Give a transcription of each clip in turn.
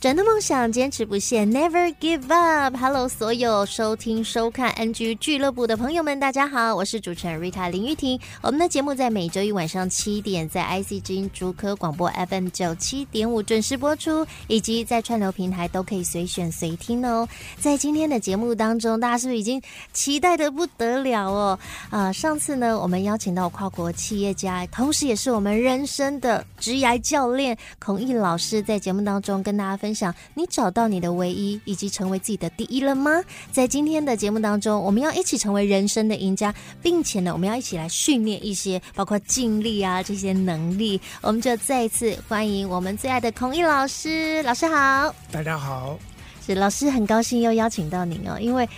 转动梦想，坚持不懈，Never give up。Hello，所有收听收看 NG 俱乐部的朋友们，大家好，我是主持人 Rita 林玉婷。我们的节目在每周一晚上七点在 IC 之音竹科广播 FM 九七点五准时播出，以及在串流平台都可以随选随听哦。在今天的节目当中，大家是不是已经期待的不得了哦？啊、上次呢，我们邀请到跨国企业家，同时也是我们人生的职涯教练孔毅老师，在节目当中跟大家分享。分享你找到你的唯一，以及成为自己的第一了吗？在今天的节目当中，我们要一起成为人生的赢家，并且呢，我们要一起来训练一些包括尽力啊这些能力。我们就再一次欢迎我们最爱的孔毅老师，老师好，大家好，是老师很高兴又邀请到您哦，因为。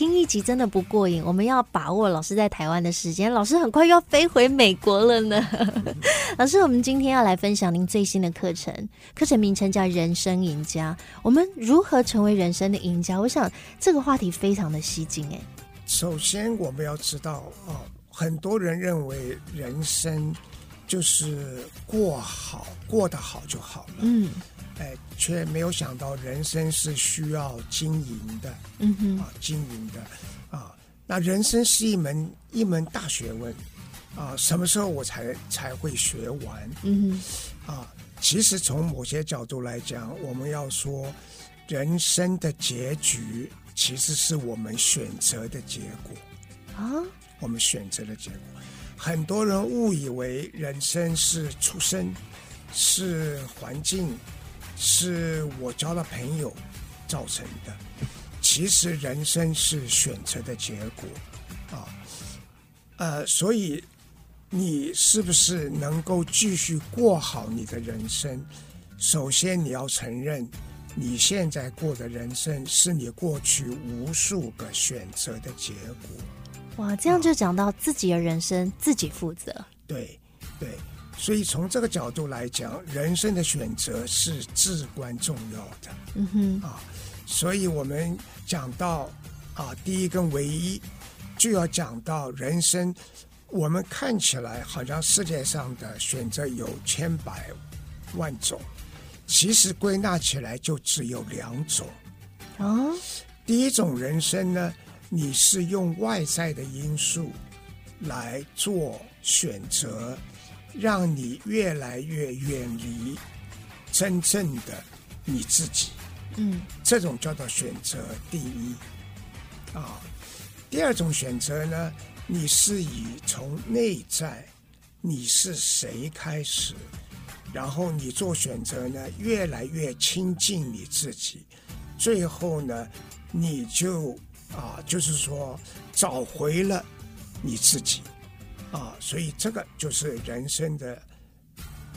听一集真的不过瘾，我们要把握老师在台湾的时间。老师很快又要飞回美国了呢。老师，我们今天要来分享您最新的课程，课程名称叫《人生赢家》。我们如何成为人生的赢家？我想这个话题非常的吸睛。哎，首先我们要知道哦，很多人认为人生就是过好，过得好就好了。嗯。哎，却没有想到人生是需要经营的，嗯哼，啊，经营的，啊，那人生是一门一门大学问，啊，什么时候我才才会学完？嗯哼，啊，其实从某些角度来讲，我们要说，人生的结局其实是我们选择的结果，啊，我们选择的结果，很多人误以为人生是出生，是环境。是我交了朋友造成的，其实人生是选择的结果啊，呃，所以你是不是能够继续过好你的人生？首先你要承认，你现在过的人生是你过去无数个选择的结果。哇，这样就讲到自己的人生、啊、自己负责。对，对。所以从这个角度来讲，人生的选择是至关重要的。嗯哼，啊，所以我们讲到啊，第一跟唯一，就要讲到人生。我们看起来好像世界上的选择有千百万种，其实归纳起来就只有两种。哦，第一种人生呢，你是用外在的因素来做选择。让你越来越远离真正的你自己，嗯，这种叫做选择第一啊。第二种选择呢，你是以从内在你是谁开始，然后你做选择呢，越来越亲近你自己，最后呢，你就啊，就是说找回了你自己。啊，所以这个就是人生的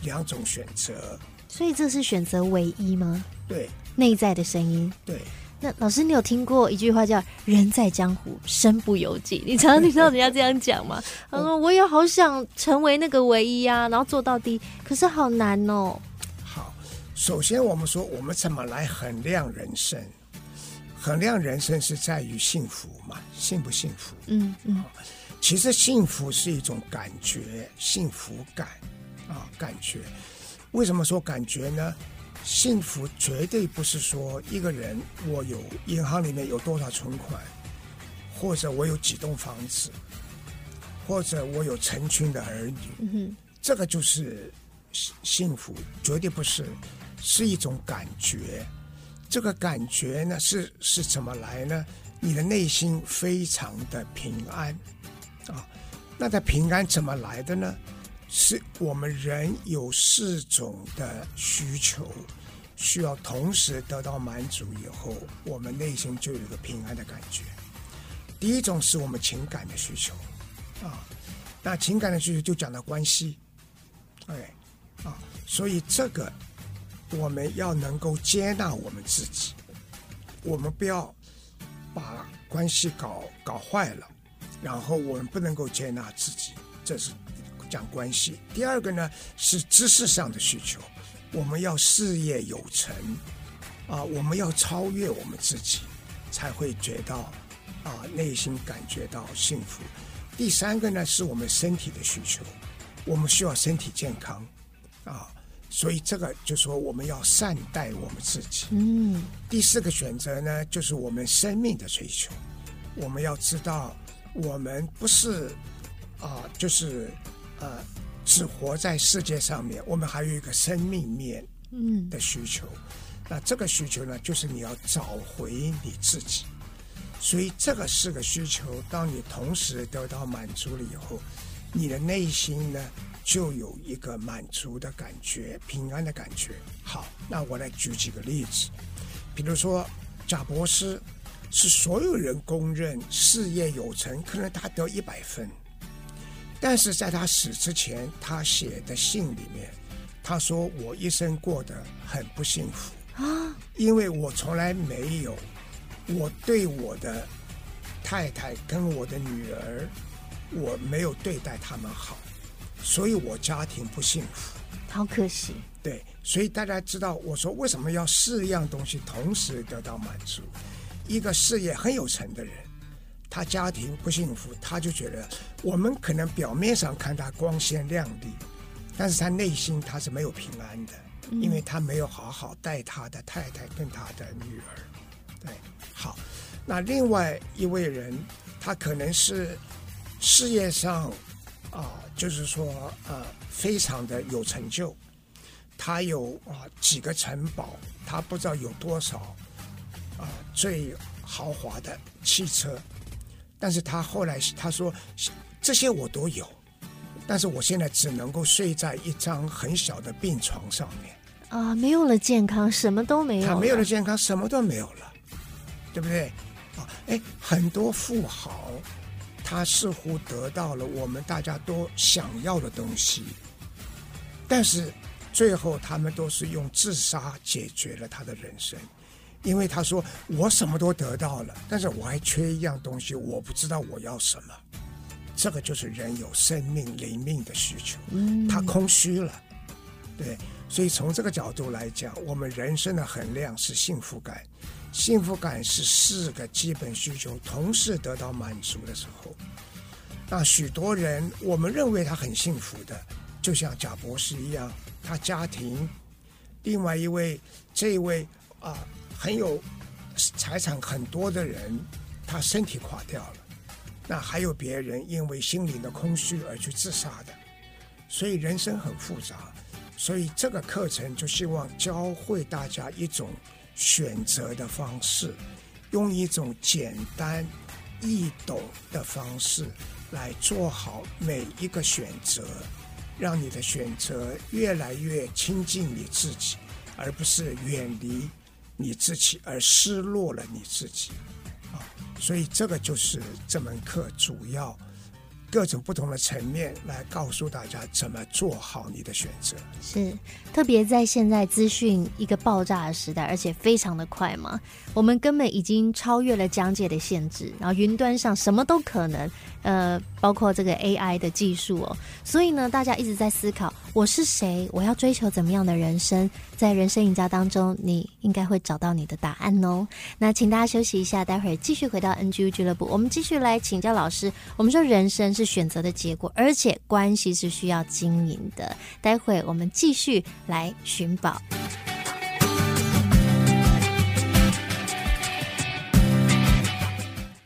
两种选择。所以这是选择唯一吗？对，内在的声音。对。那老师，你有听过一句话叫“人在江湖，身不由己”？你常常听到人家这样讲吗？他说：“我也好想成为那个唯一啊，然后做到底，可是好难哦。”好，首先我们说，我们怎么来衡量人生？衡量人生是在于幸福嘛？幸不幸福？嗯嗯。其实幸福是一种感觉，幸福感啊，感觉。为什么说感觉呢？幸福绝对不是说一个人我有银行里面有多少存款，或者我有几栋房子，或者我有成群的儿女，嗯，这个就是幸福，绝对不是，是一种感觉。这个感觉呢，是是怎么来呢？你的内心非常的平安。啊，那在平安怎么来的呢？是我们人有四种的需求，需要同时得到满足以后，我们内心就有个平安的感觉。第一种是我们情感的需求，啊，那情感的需求就讲到关系，哎，啊，所以这个我们要能够接纳我们自己，我们不要把关系搞搞坏了，然后我们不能够接纳自己，这是讲关系。第二个呢是知识上的需求，我们要事业有成，啊，我们要超越我们自己，才会觉得啊内心感觉到幸福。第三个呢是我们身体的需求。我们需要身体健康，啊，所以这个就说我们要善待我们自己。嗯，第四个选择呢，就是我们生命的追求。我们要知道，我们不是啊，就是呃，只活在世界上面，我们还有一个生命面嗯的需求。那这个需求呢，就是你要找回你自己。所以这个四个需求，当你同时得到满足了以后。你的内心呢，就有一个满足的感觉，平安的感觉。好，那我来举几个例子，比如说贾博士是所有人公认事业有成，可能他得一百分，但是在他死之前，他写的信里面，他说：“我一生过得很不幸福啊，因为我从来没有我对我的太太跟我的女儿。”我没有对待他们好，所以我家庭不幸福，好可惜。对，所以大家知道，我说为什么要四样东西同时得到满足？一个事业很有成的人，他家庭不幸福，他就觉得我们可能表面上看他光鲜亮丽，但是他内心他是没有平安的，因为他没有好好带他的太太跟他的女儿。对，好，那另外一位人，他可能是。事业上，啊，就是说，呃，非常的有成就。他有啊几个城堡，他不知道有多少啊最豪华的汽车。但是他后来他说，这些我都有，但是我现在只能够睡在一张很小的病床上面。啊，没有了健康，什么都没有。他没有了健康，什么都没有了，对不对？啊，哎，很多富豪。他似乎得到了我们大家都想要的东西，但是最后他们都是用自杀解决了他的人生，因为他说，我什么都得到了，但是我还缺一样东西，我不知道我要什么。这个就是人有生命灵命的需求，他空虚了，对，所以从这个角度来讲，我们人生的衡量是幸福感。幸福感是四个基本需求同时得到满足的时候，那许多人我们认为他很幸福的，就像贾博士一样，他家庭；另外一位这一位啊很有财产很多的人，他身体垮掉了。那还有别人因为心灵的空虚而去自杀的，所以人生很复杂。所以这个课程就希望教会大家一种。选择的方式，用一种简单易懂的方式来做好每一个选择，让你的选择越来越亲近你自己，而不是远离你自己而失落了你自己。啊，所以这个就是这门课主要。各种不同的层面来告诉大家怎么做好你的选择，是特别在现在资讯一个爆炸的时代，而且非常的快嘛，我们根本已经超越了讲解的限制，然后云端上什么都可能，呃，包括这个 AI 的技术哦，所以呢，大家一直在思考我是谁，我要追求怎么样的人生，在人生赢家当中，你应该会找到你的答案哦。那请大家休息一下，待会儿继续回到 NGU 俱乐部，我们继续来请教老师。我们说人生是。选择的结果，而且关系是需要经营的。待会我们继续来寻宝。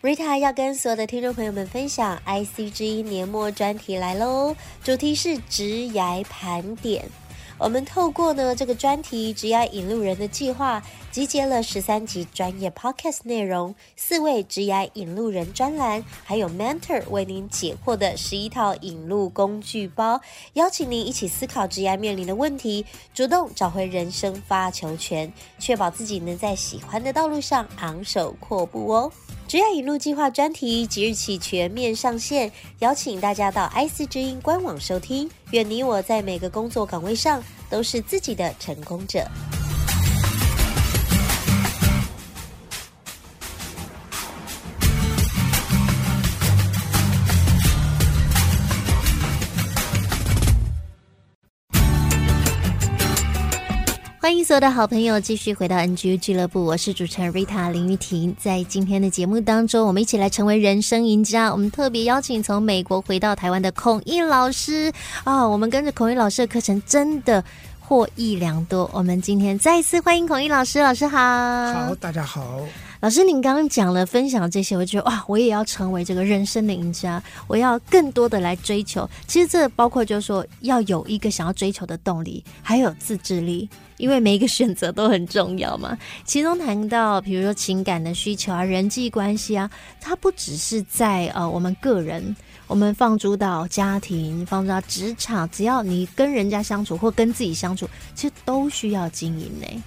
Rita 要跟所有的听众朋友们分享 IC 之音年末专题来喽，主题是职涯盘点。我们透过呢这个专题“职涯引路人”的计划，集结了十三集专业 Podcast 内容，四位职涯引路人专栏，还有 Mentor 为您解惑的十一套引路工具包，邀请您一起思考职涯面临的问题，主动找回人生发球权，确保自己能在喜欢的道路上昂首阔步哦。职业引路计划专题即日起全面上线，邀请大家到 IC 之音官网收听。愿你我在每个工作岗位上都是自己的成功者。欢迎所有的好朋友继续回到 NGU 俱乐部，我是主持人 Rita 林玉婷。在今天的节目当中，我们一起来成为人生赢家。我们特别邀请从美国回到台湾的孔毅老师啊，我们跟着孔毅老师的课程真的获益良多。我们今天再一次欢迎孔毅老师，老师好。好，大家好。老师，您刚刚讲了分享这些，我觉得哇，我也要成为这个人生的赢家，我要更多的来追求。其实这包括就是说，要有一个想要追求的动力，还有自制力，因为每一个选择都很重要嘛。其中谈到，比如说情感的需求啊，人际关系啊，它不只是在呃我们个人，我们放逐到家庭，放逐到职场，只要你跟人家相处或跟自己相处，其实都需要经营呢。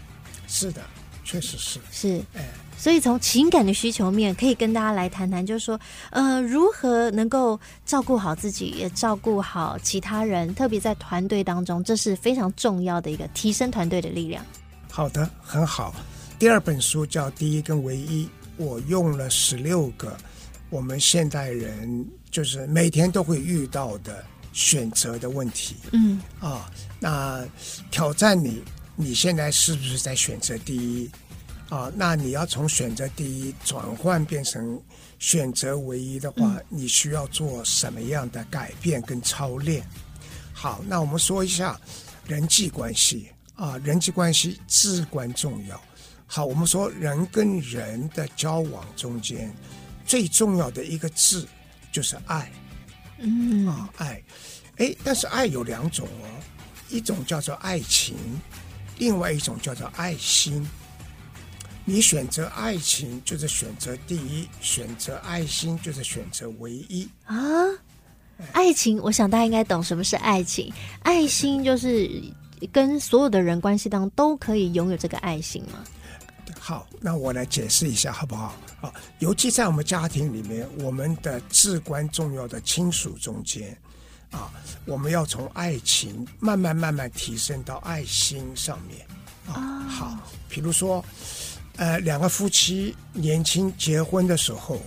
是的，确实是是，哎。所以从情感的需求面，可以跟大家来谈谈，就是说，呃，如何能够照顾好自己，也照顾好其他人，特别在团队当中，这是非常重要的一个提升团队的力量。好的，很好。第二本书叫《第一跟唯一》，我用了十六个我们现代人就是每天都会遇到的选择的问题。嗯啊，那挑战你，你现在是不是在选择第一？啊，那你要从选择第一转换变成选择唯一的话，你需要做什么样的改变跟操练？好，那我们说一下人际关系啊，人际关系至关重要。好，我们说人跟人的交往中间最重要的一个字就是爱。嗯啊，爱。哎，但是爱有两种哦，一种叫做爱情，另外一种叫做爱心。你选择爱情就是选择第一，选择爱心就是选择唯一啊！爱情，我想大家应该懂什么是爱情。爱心就是跟所有的人关系当中都可以拥有这个爱心吗？好，那我来解释一下好不好？好，尤其在我们家庭里面，我们的至关重要的亲属中间啊，我们要从爱情慢慢慢慢提升到爱心上面啊。好，比如说。呃，两个夫妻年轻结婚的时候，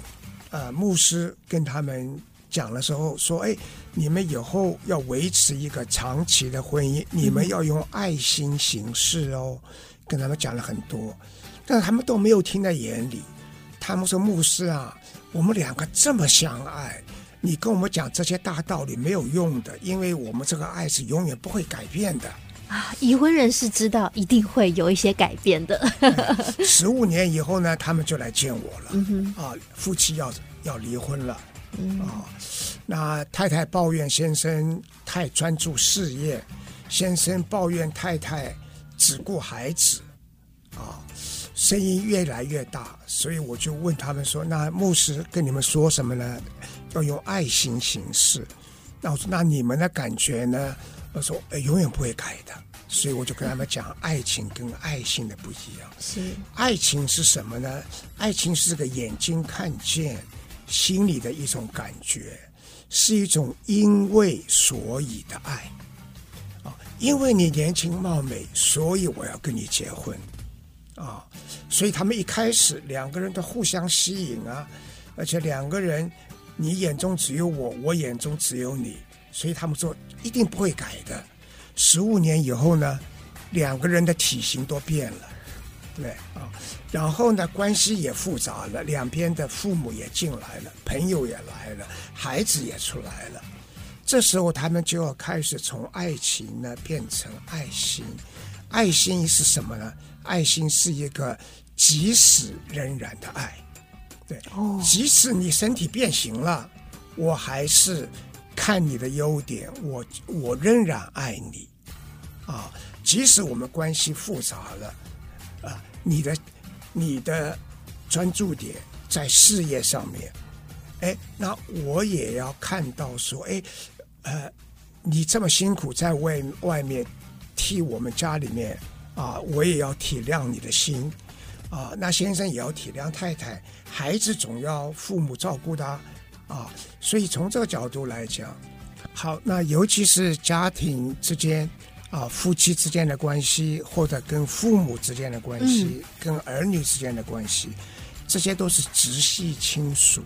呃，牧师跟他们讲的时候说：“哎，你们以后要维持一个长期的婚姻，你们要用爱心行事哦。”跟他们讲了很多，但是他们都没有听在眼里。他们说：“牧师啊，我们两个这么相爱，你跟我们讲这些大道理没有用的，因为我们这个爱是永远不会改变的。”啊，已婚人士知道一定会有一些改变的。十五年以后呢，他们就来见我了。嗯，啊，夫妻要要离婚了。嗯啊，那太太抱怨先生太专注事业，先生抱怨太太只顾孩子。啊，声音越来越大，所以我就问他们说：“那牧师跟你们说什么呢？要用爱心行事。”那我说：“那你们的感觉呢？”我说：“哎，永远不会改的。”所以我就跟他们讲，爱情跟爱心的不一样。是，爱情是什么呢？爱情是个眼睛看见，心里的一种感觉，是一种因为所以的爱。啊，因为你年轻貌美，所以我要跟你结婚。啊，所以他们一开始两个人都互相吸引啊，而且两个人，你眼中只有我，我眼中只有你，所以他们说一定不会改的。十五年以后呢，两个人的体型都变了，对啊，然后呢，关系也复杂了，两边的父母也进来了，朋友也来了，孩子也出来了。这时候他们就要开始从爱情呢变成爱心。爱心是什么呢？爱心是一个即使仍然的爱，对，即使你身体变形了，我还是。看你的优点，我我仍然爱你，啊，即使我们关系复杂了，啊，你的你的专注点在事业上面，哎，那我也要看到说，哎，呃，你这么辛苦在外外面替我们家里面啊，我也要体谅你的心，啊，那先生也要体谅太太，孩子总要父母照顾的啊，所以从这个角度来讲，好，那尤其是家庭之间啊，夫妻之间的关系，或者跟父母之间的关系，嗯、跟儿女之间的关系，这些都是直系亲属，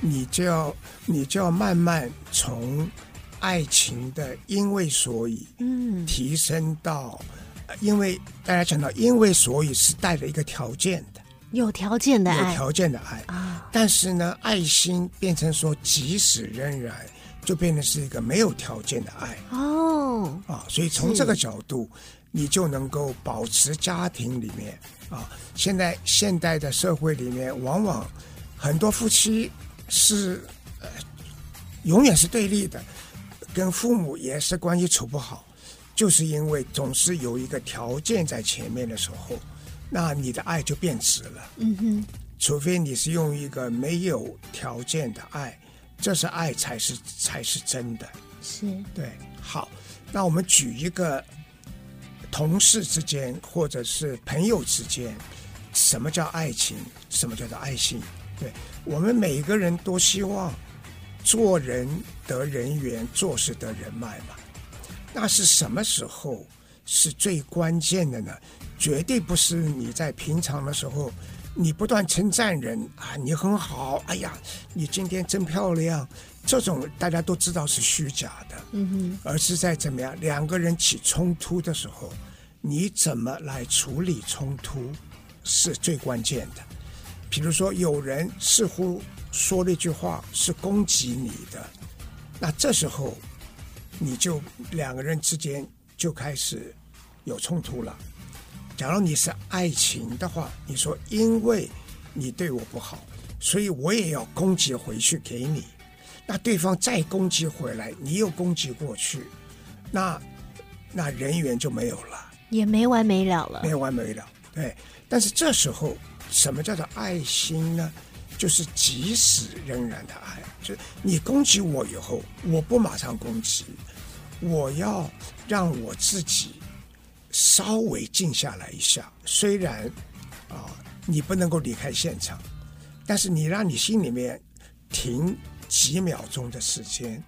你就要你就要慢慢从爱情的因为所以，嗯，提升到。因为大家讲到，因为所以是带着一个条件的，有条件的爱，有条件的爱啊。但是呢，爱心变成说，即使仍然，就变成是一个没有条件的爱哦啊。所以从这个角度，你就能够保持家庭里面啊。现在现代的社会里面，往往很多夫妻是呃，永远是对立的，跟父母也是关系处不好。就是因为总是有一个条件在前面的时候，那你的爱就变质了。嗯哼，除非你是用一个没有条件的爱，这是爱才是才是真的。是，对。好，那我们举一个同事之间或者是朋友之间，什么叫爱情？什么叫做爱心？对，我们每个人都希望做人得人缘，做事得人脉嘛。那是什么时候是最关键的呢？绝对不是你在平常的时候，你不断称赞人啊，你很好，哎呀，你今天真漂亮，这种大家都知道是虚假的。嗯哼，而是在怎么样两个人起冲突的时候，你怎么来处理冲突是最关键的。比如说，有人似乎说了一句话是攻击你的，那这时候。你就两个人之间就开始有冲突了。假如你是爱情的话，你说因为你对我不好，所以我也要攻击回去给你。那对方再攻击回来，你又攻击过去，那那人缘就没有了，也没完没了了，没完没了。对，但是这时候什么叫做爱心呢？就是即使仍然的爱，就是你攻击我以后，我不马上攻击。我要让我自己稍微静下来一下，虽然啊，你不能够离开现场，但是你让你心里面停几秒钟的时间，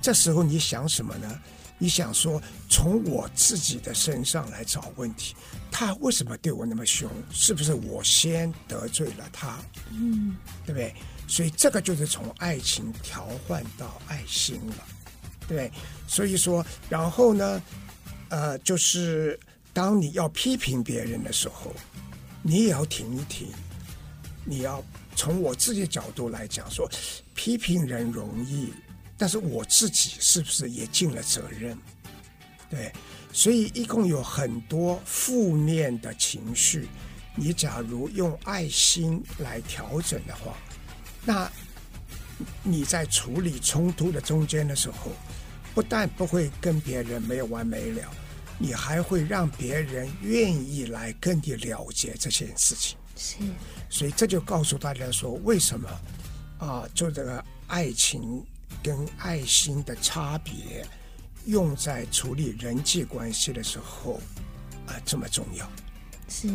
这时候你想什么呢？你想说，从我自己的身上来找问题，他为什么对我那么凶？是不是我先得罪了他？嗯，对不对？所以这个就是从爱情调换到爱心了。对，所以说，然后呢，呃，就是当你要批评别人的时候，你也要停一停。你要从我自己的角度来讲说，批评人容易，但是我自己是不是也尽了责任？对，所以一共有很多负面的情绪，你假如用爱心来调整的话，那你在处理冲突的中间的时候。不但不会跟别人没有完没了，你还会让别人愿意来跟你了解这件事情。是，所以这就告诉大家说，为什么啊，就这个爱情跟爱心的差别，用在处理人际关系的时候啊，这么重要。是，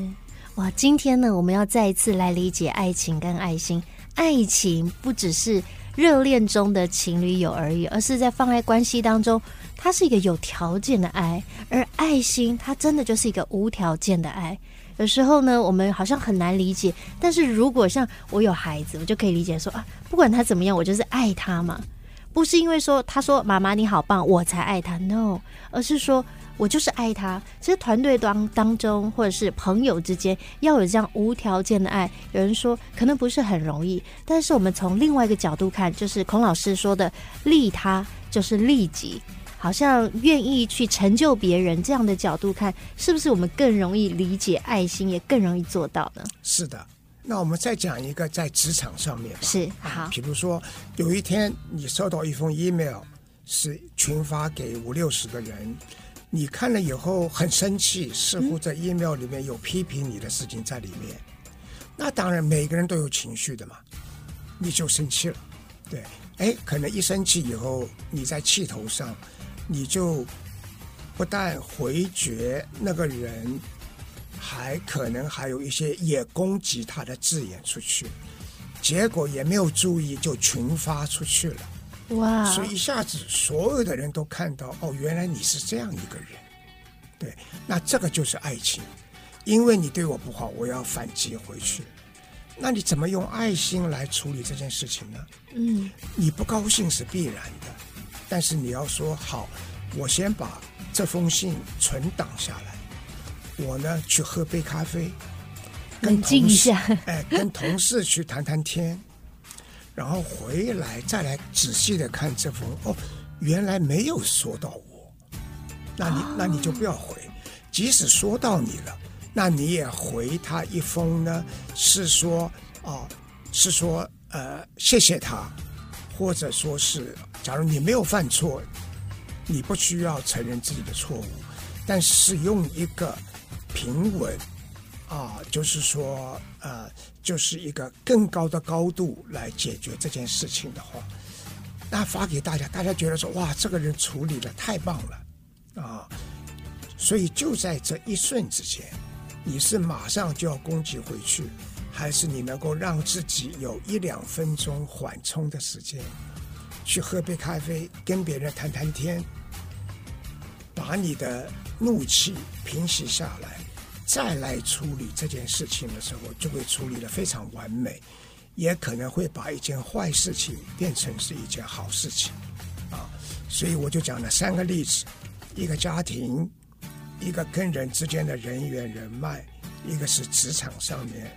哇，今天呢，我们要再一次来理解爱情跟爱心。爱情不只是。热恋中的情侣友而已，而是在放爱关系当中，它是一个有条件的爱，而爱心它真的就是一个无条件的爱。有时候呢，我们好像很难理解，但是如果像我有孩子，我就可以理解说啊，不管他怎么样，我就是爱他嘛，不是因为说他说妈妈你好棒，我才爱他，no，而是说。我就是爱他。其实团队当当中，或者是朋友之间，要有这样无条件的爱。有人说可能不是很容易，但是我们从另外一个角度看，就是孔老师说的“利他就是利己”，好像愿意去成就别人这样的角度看，是不是我们更容易理解爱心，也更容易做到呢？是的。那我们再讲一个在职场上面，是好。比如说有一天你收到一封 email，是群发给五六十个人。你看了以后很生气，似乎在 email 里面有批评你的事情在里面。嗯、那当然每个人都有情绪的嘛，你就生气了，对，哎，可能一生气以后，你在气头上，你就不但回绝那个人还可能还有一些也攻击他的字眼出去，结果也没有注意就群发出去了。哇！所以一下子所有的人都看到，哦，原来你是这样一个人。对，那这个就是爱情，因为你对我不好，我要反击回去。那你怎么用爱心来处理这件事情呢？嗯，你不高兴是必然的，但是你要说好，我先把这封信存档下来。我呢，去喝杯咖啡，冷静一下，哎，跟同事去谈谈天，然后回来再来仔细的看这封。哦，原来没有说到我，那你那你就不要回。即使说到你了，那你也回他一封呢，是说哦，是说呃，谢谢他，或者说是，假如你没有犯错，你不需要承认自己的错误，但是用一个。平稳，啊，就是说，呃，就是一个更高的高度来解决这件事情的话，那发给大家，大家觉得说，哇，这个人处理得太棒了，啊，所以就在这一瞬之间，你是马上就要攻击回去，还是你能够让自己有一两分钟缓冲的时间，去喝杯咖啡，跟别人谈谈天，把你的。怒气平息下来，再来处理这件事情的时候，就会处理得非常完美，也可能会把一件坏事情变成是一件好事情，啊，所以我就讲了三个例子：一个家庭，一个跟人之间的人缘人脉，一个是职场上面，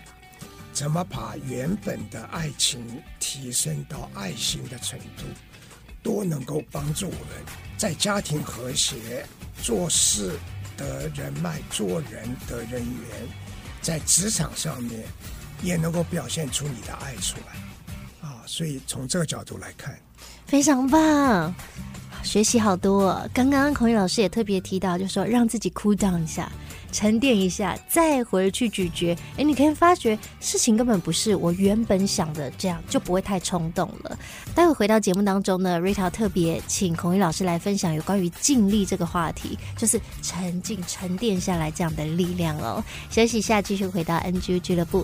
怎么把原本的爱情提升到爱心的程度，都能够帮助我们在家庭和谐。做事的人脉，做人的人缘，在职场上面也能够表现出你的爱出来啊！所以从这个角度来看，非常棒，学习好多。刚刚孔毅老师也特别提到，就说让自己 cool down 一下。沉淀一下，再回去咀嚼。哎，你可以发觉事情根本不是我原本想的这样，就不会太冲动了。待会回到节目当中呢瑞桃特别请孔毅老师来分享有关于静力这个话题，就是沉静、沉淀下来这样的力量哦。休息一下，继续回到 NG 俱乐部。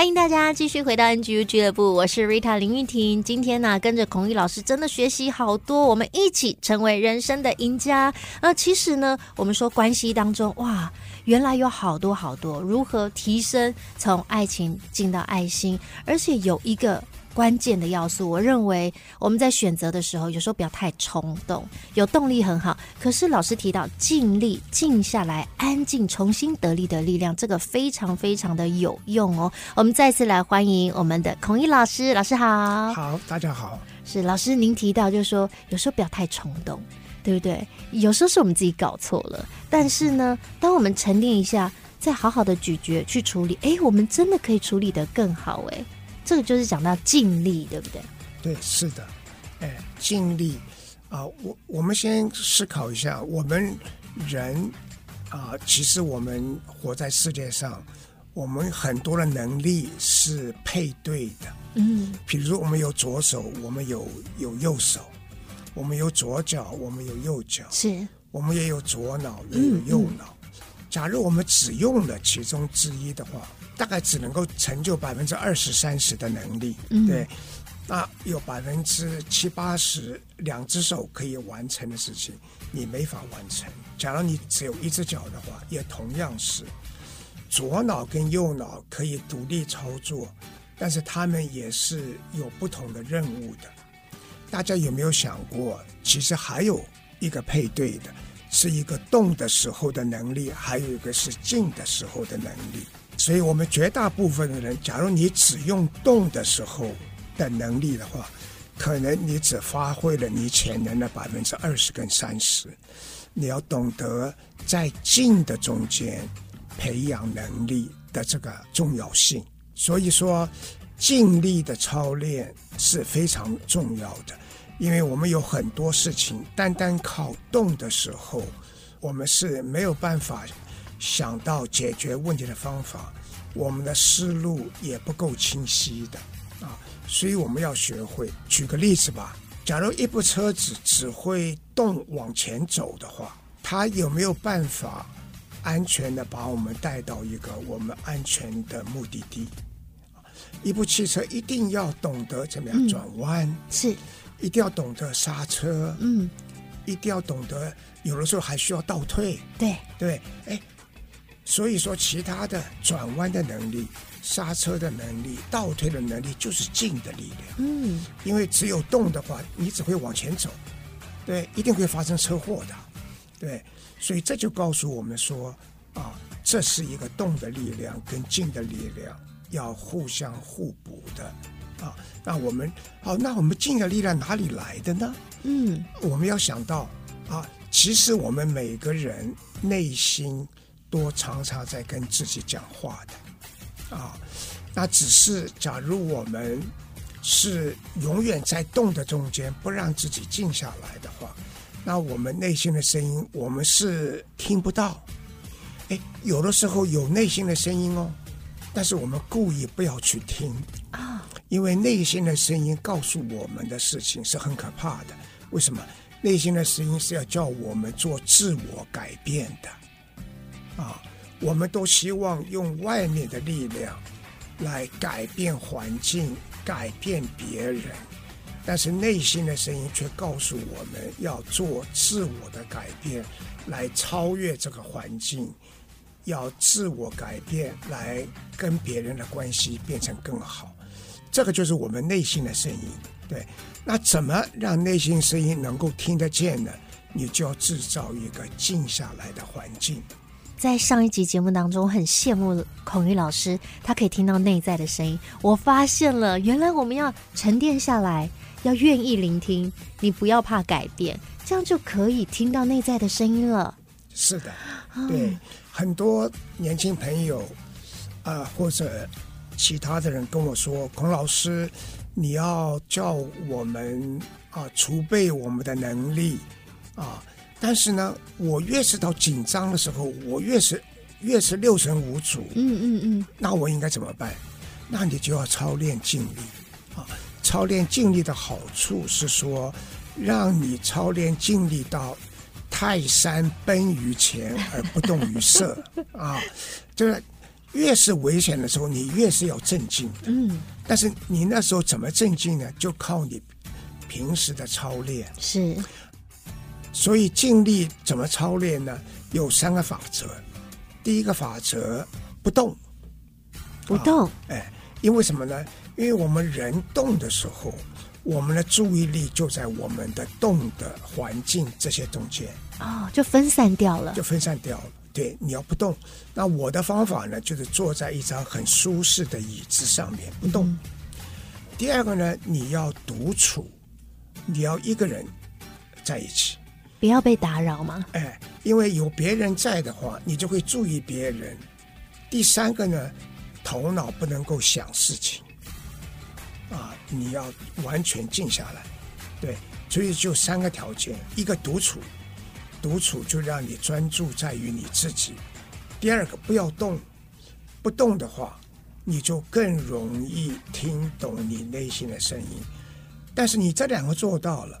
欢迎大家继续回到 NGU 俱乐部，我是 Rita 林玉婷。今天呢、跟着孔毅老师真的学习好多，我们一起成为人生的赢家。那其实呢，我们说关系当中，哇，原来有好多好多如何提升，从爱情进到爱心，而且有一个。关键的要素，我认为我们在选择的时候，有时候不要太冲动，有动力很好。可是老师提到尽力，静下来，安静，重新得力的力量，这个非常非常的有用哦。我们再次来欢迎我们的孔毅老师，老师好。好，大家好。是老师，您提到就是说，有时候不要太冲动，对不对？有时候是我们自己搞错了，但是呢，当我们沉淀一下，再好好的咀嚼去处理，哎，我们真的可以处理得更好，哎。这个就是讲到尽力，对不对？对，是的，哎，尽力啊，我我们先思考一下，我们人啊，其实我们活在世界上，我们很多的能力是配对的，嗯，比如说我们有左手，我们有有右手，我们有左脚，我们有右脚，是，我们也有左脑，也有右脑。嗯嗯。假如我们只用了其中之一的话，大概只能够成就百分之二十三十的能力，嗯、对，那有百分之七八十两只手可以完成的事情，你没法完成。假如你只有一只脚的话，也同样是左脑跟右脑可以独立操作，但是他们也是有不同的任务的。大家有没有想过，其实还有一个配对的，是一个动的时候的能力，还有一个是静的时候的能力。所以，我们绝大部分的人，假如你只用动的时候的能力的话，可能你只发挥了你潜能的百分之二十跟三十。你要懂得在静的中间培养能力的这个重要性。所以说，静力的操练是非常重要的，因为我们有很多事情，单单靠动的时候，我们是没有办法。想到解决问题的方法，我们的思路也不够清晰的啊，所以我们要学会。举个例子吧，假如一部车子只会动往前走的话，它有没有办法安全的把我们带到一个我们安全的目的地？一部汽车一定要懂得怎么样转弯，嗯、是，一定要懂得刹车，嗯，一定要懂得，有的时候还需要倒退，对。对，哎，所以说其他的转弯的能力、刹车的能力、倒退的能力，就是静的力量，嗯，因为只有动的话，你只会往前走，对，一定会发生车祸的，对，所以这就告诉我们说，啊，这是一个动的力量跟静的力量。要互相互补的，啊，那我们好，那我们静的力量哪里来的呢？嗯，我们要想到啊，其实我们每个人内心都常常在跟自己讲话的，啊，那只是假如我们是永远在动的中间，不让自己静下来的话，那我们内心的声音我们是听不到。哎，有的时候有内心的声音哦。但是我们故意不要去听啊，因为内心的声音告诉我们的事情是很可怕的。为什么？内心的声音是要叫我们做自我改变的啊！我们都希望用外面的力量来改变环境、改变别人，但是内心的声音却告诉我们要做自我的改变，来超越这个环境。要自我改变，来跟别人的关系变成更好，这个就是我们内心的声音。对，那怎么让内心声音能够听得见呢？你就要制造一个静下来的环境。在上一集节目当中，很羡慕孔玉老师，他可以听到内在的声音。我发现了，原来我们要沉淀下来，要愿意聆听，你不要怕改变，这样就可以听到内在的声音了。是的，对。很多年轻朋友啊、呃，或者其他的人跟我说：“孔老师，你要叫我们啊储备我们的能力啊。”但是呢，我越是到紧张的时候，我越是越是六神无主。嗯嗯嗯。那我应该怎么办？那你就要操练静力啊！操练静力的好处是说，让你操练静力到。泰山崩于前而不动于色 啊，就是越是危险的时候，你越是要镇静的。嗯，但是你那时候怎么镇静呢？就靠你平时的操练。是，所以尽力怎么操练呢？有三个法则。第一个法则，不动，不动。啊，哎，因为什么呢？因为我们人动的时候。我们的注意力就在我们的动的环境这些中间哦，就分散掉了，就分散掉了。对，你要不动。那我的方法呢，就是坐在一张很舒适的椅子上面不动。嗯。第二个呢，你要独处，你要一个人在一起，不要被打扰吗？哎，因为有别人在的话，你就会注意别人。第三个呢，头脑不能够想事情。啊，你要完全静下来，对，所以就三个条件：一个独处，独处就让你专注在于你自己；第二个不要动，不动的话，你就更容易听懂你内心的声音。但是你这两个做到了，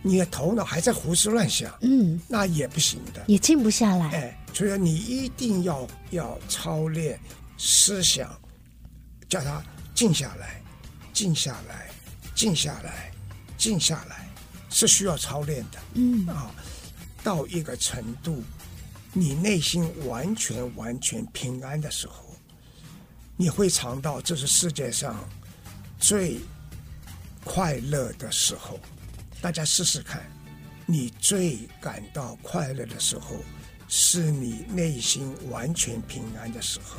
你的头脑还在胡思乱想，嗯，那也不行的，也静不下来。哎，所以你一定要要操练思想，叫它静下来。静下来，静下来，静下来，是需要操练的。嗯啊，到一个程度，你内心完全完全平安的时候，你会尝到这是世界上最快乐的时候。大家试试看，你最感到快乐的时候，是你内心完全平安的时候。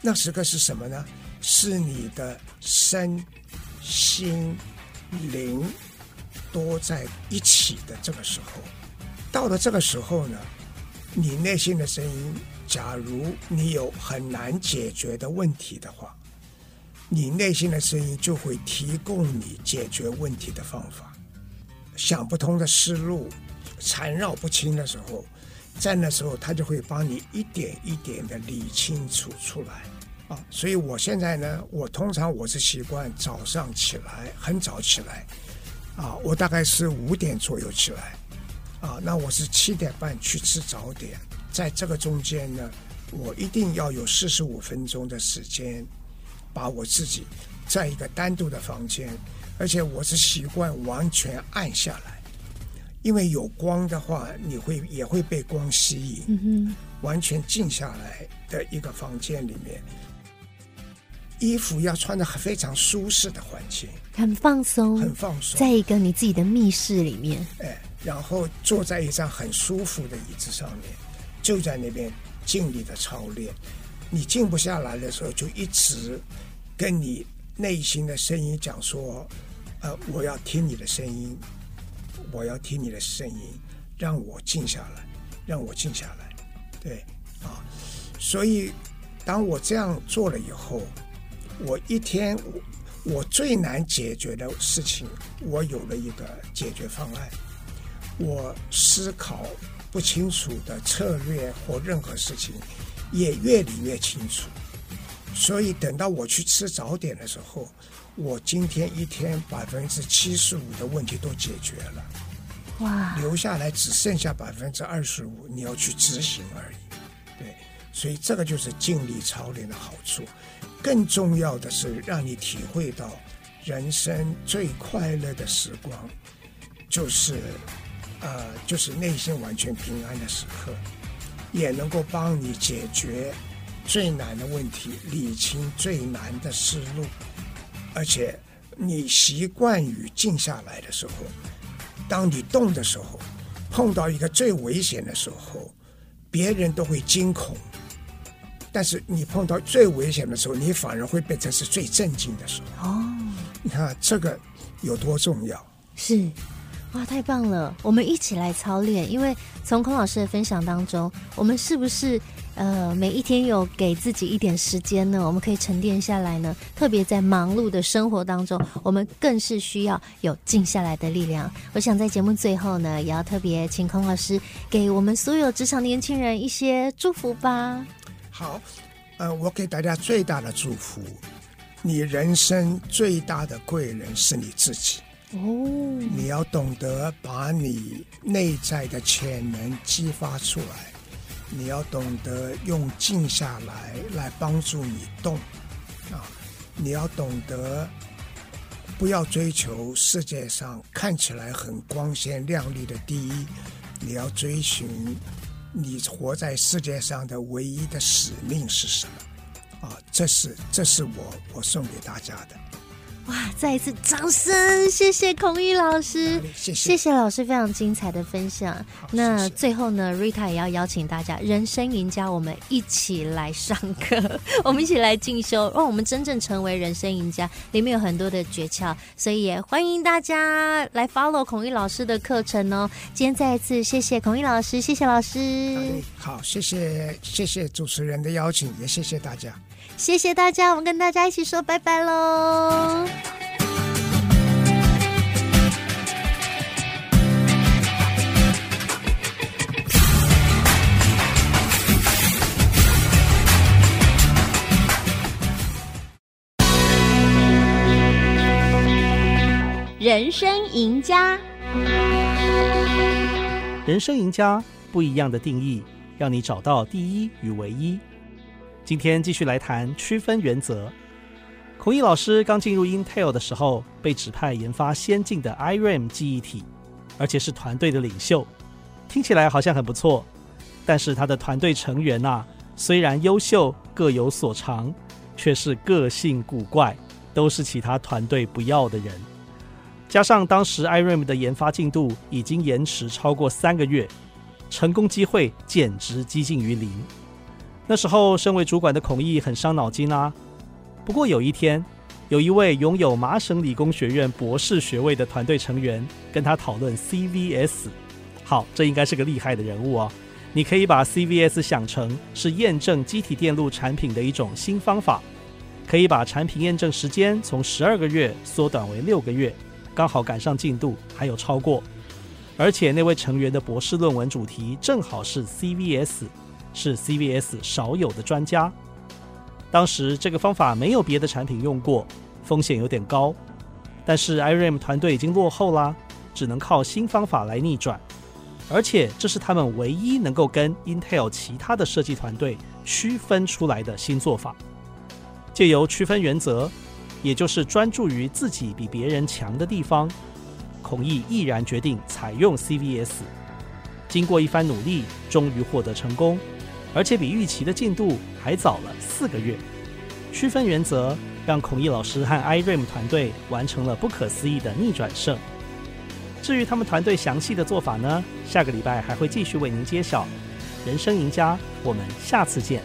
那时刻是什么呢？是你的身心灵都在一起的这个时候，到了这个时候呢，你内心的声音，假如你有很难解决的问题的话，你内心的声音就会提供你解决问题的方法。想不通的思路，缠绕不清的时候，在那时候他就会帮你一点一点的理清楚出来。啊，所以我现在呢，我通常我是习惯早上起来很早起来，啊，我大概是五点左右起来，啊，那我是七点半去吃早点，在这个中间呢，我一定要有四十五分钟的时间，把我自己在一个单独的房间，而且我是习惯完全暗下来，因为有光的话，你会也会被光吸引，嗯，完全静下来的一个房间里面。衣服要穿的非常舒适的环境，很放松，很放松，在一个你自己的密室里面，哎，然后坐在一张很舒服的椅子上面，就在那边尽力的操练。你静不下来的时候，就一直跟你内心的声音讲说：“呃，我要听你的声音，我要听你的声音，让我静下来，让我静下来。”对，啊，所以当我这样做了以后。我一天，我最难解决的事情，我有了一个解决方案。我思考不清楚的策略或任何事情，也越理越清楚。所以等到我去吃早点的时候，我今天一天百分之七十五的问题都解决了。哇！留下来只剩下百分之二十五，你要去执行而已。对，所以这个就是静力操练的好处。更重要的是，让你体会到人生最快乐的时光，就是，呃，就是内心完全平安的时刻，也能够帮你解决最难的问题，理清最难的思路。而且，你习惯于静下来的时候，当你动的时候，碰到一个最危险的时候，别人都会惊恐。但是你碰到最危险的时候，你反而会变成是最镇静的时候。哦，你看这个有多重要？是，哇，太棒了！我们一起来操练，因为从孔老师的分享当中，我们是不是呃每一天有给自己一点时间呢？我们可以沉淀下来呢？特别在忙碌的生活当中，我们更是需要有静下来的力量。我想在节目最后呢，也要特别请孔老师给我们所有职场年轻人一些祝福吧。好，呃，我给大家最大的祝福，你人生最大的贵人是你自己。哦，你要懂得把你内在的潜能激发出来，你要懂得用静下来来帮助你动。啊，你要懂得不要追求世界上看起来很光鲜亮丽的第一，你要追寻。你活在世界上的唯一的使命是什么？啊，这是这是我我送给大家的。哇！再一次掌声，谢谢孔毅老师，谢谢，谢谢老师非常精彩的分享。那最后呢，Rita 也要邀请大家，人生赢家，我们一起来上课，我们一起来进修，让我们真正成为人生赢家。里面有很多的诀窍，所以也欢迎大家来 follow 孔毅老师的课程哦。今天再一次谢谢孔毅老师，谢谢老师。好，谢谢谢谢主持人的邀请，也谢谢大家。谢谢大家，我们跟大家一起说拜拜喽！人生赢家，人生赢家不一样的定义，让你找到第一与唯一。今天继续来谈区分原则。孔毅老师刚进入 Intel 的时候，被指派研发先进的 iRAM 记忆体，而且是团队的领袖。听起来好像很不错，但是他的团队成员呐、虽然优秀，各有所长，却是个性古怪，都是其他团队不要的人。加上当时 iRAM 的研发进度已经延迟超过三个月，成功机会简直几近于零。那时候，身为主管的孔毅很伤脑筋啊。不过有一天，有一位拥有麻省理工学院博士学位的团队成员跟他讨论 CVS。好，这应该是个厉害的人物哦。你可以把 CVS 想成是验证机体电路产品的一种新方法，可以把产品验证时间从十二个月缩短为六个月，刚好赶上进度，还有超过。而且那位成员的博士论文主题正好是 CVS。是 CVS 少有的专家。当时这个方法没有别的产品用过，风险有点高。但是 IRAM 团队已经落后啦，只能靠新方法来逆转。而且这是他们唯一能够跟 Intel 其他的设计团队区分出来的新做法。借由区分原则，也就是专注于自己比别人强的地方，孔毅毅然决定采用 CVS。经过一番努力，终于获得成功，而且比预期的进度还早了四个月。区分原则让孔毅老师和 IRAM 团队完成了不可思议的逆转胜。至于他们团队详细的做法呢？下个礼拜还会继续为您揭晓。人生赢家，我们下次见。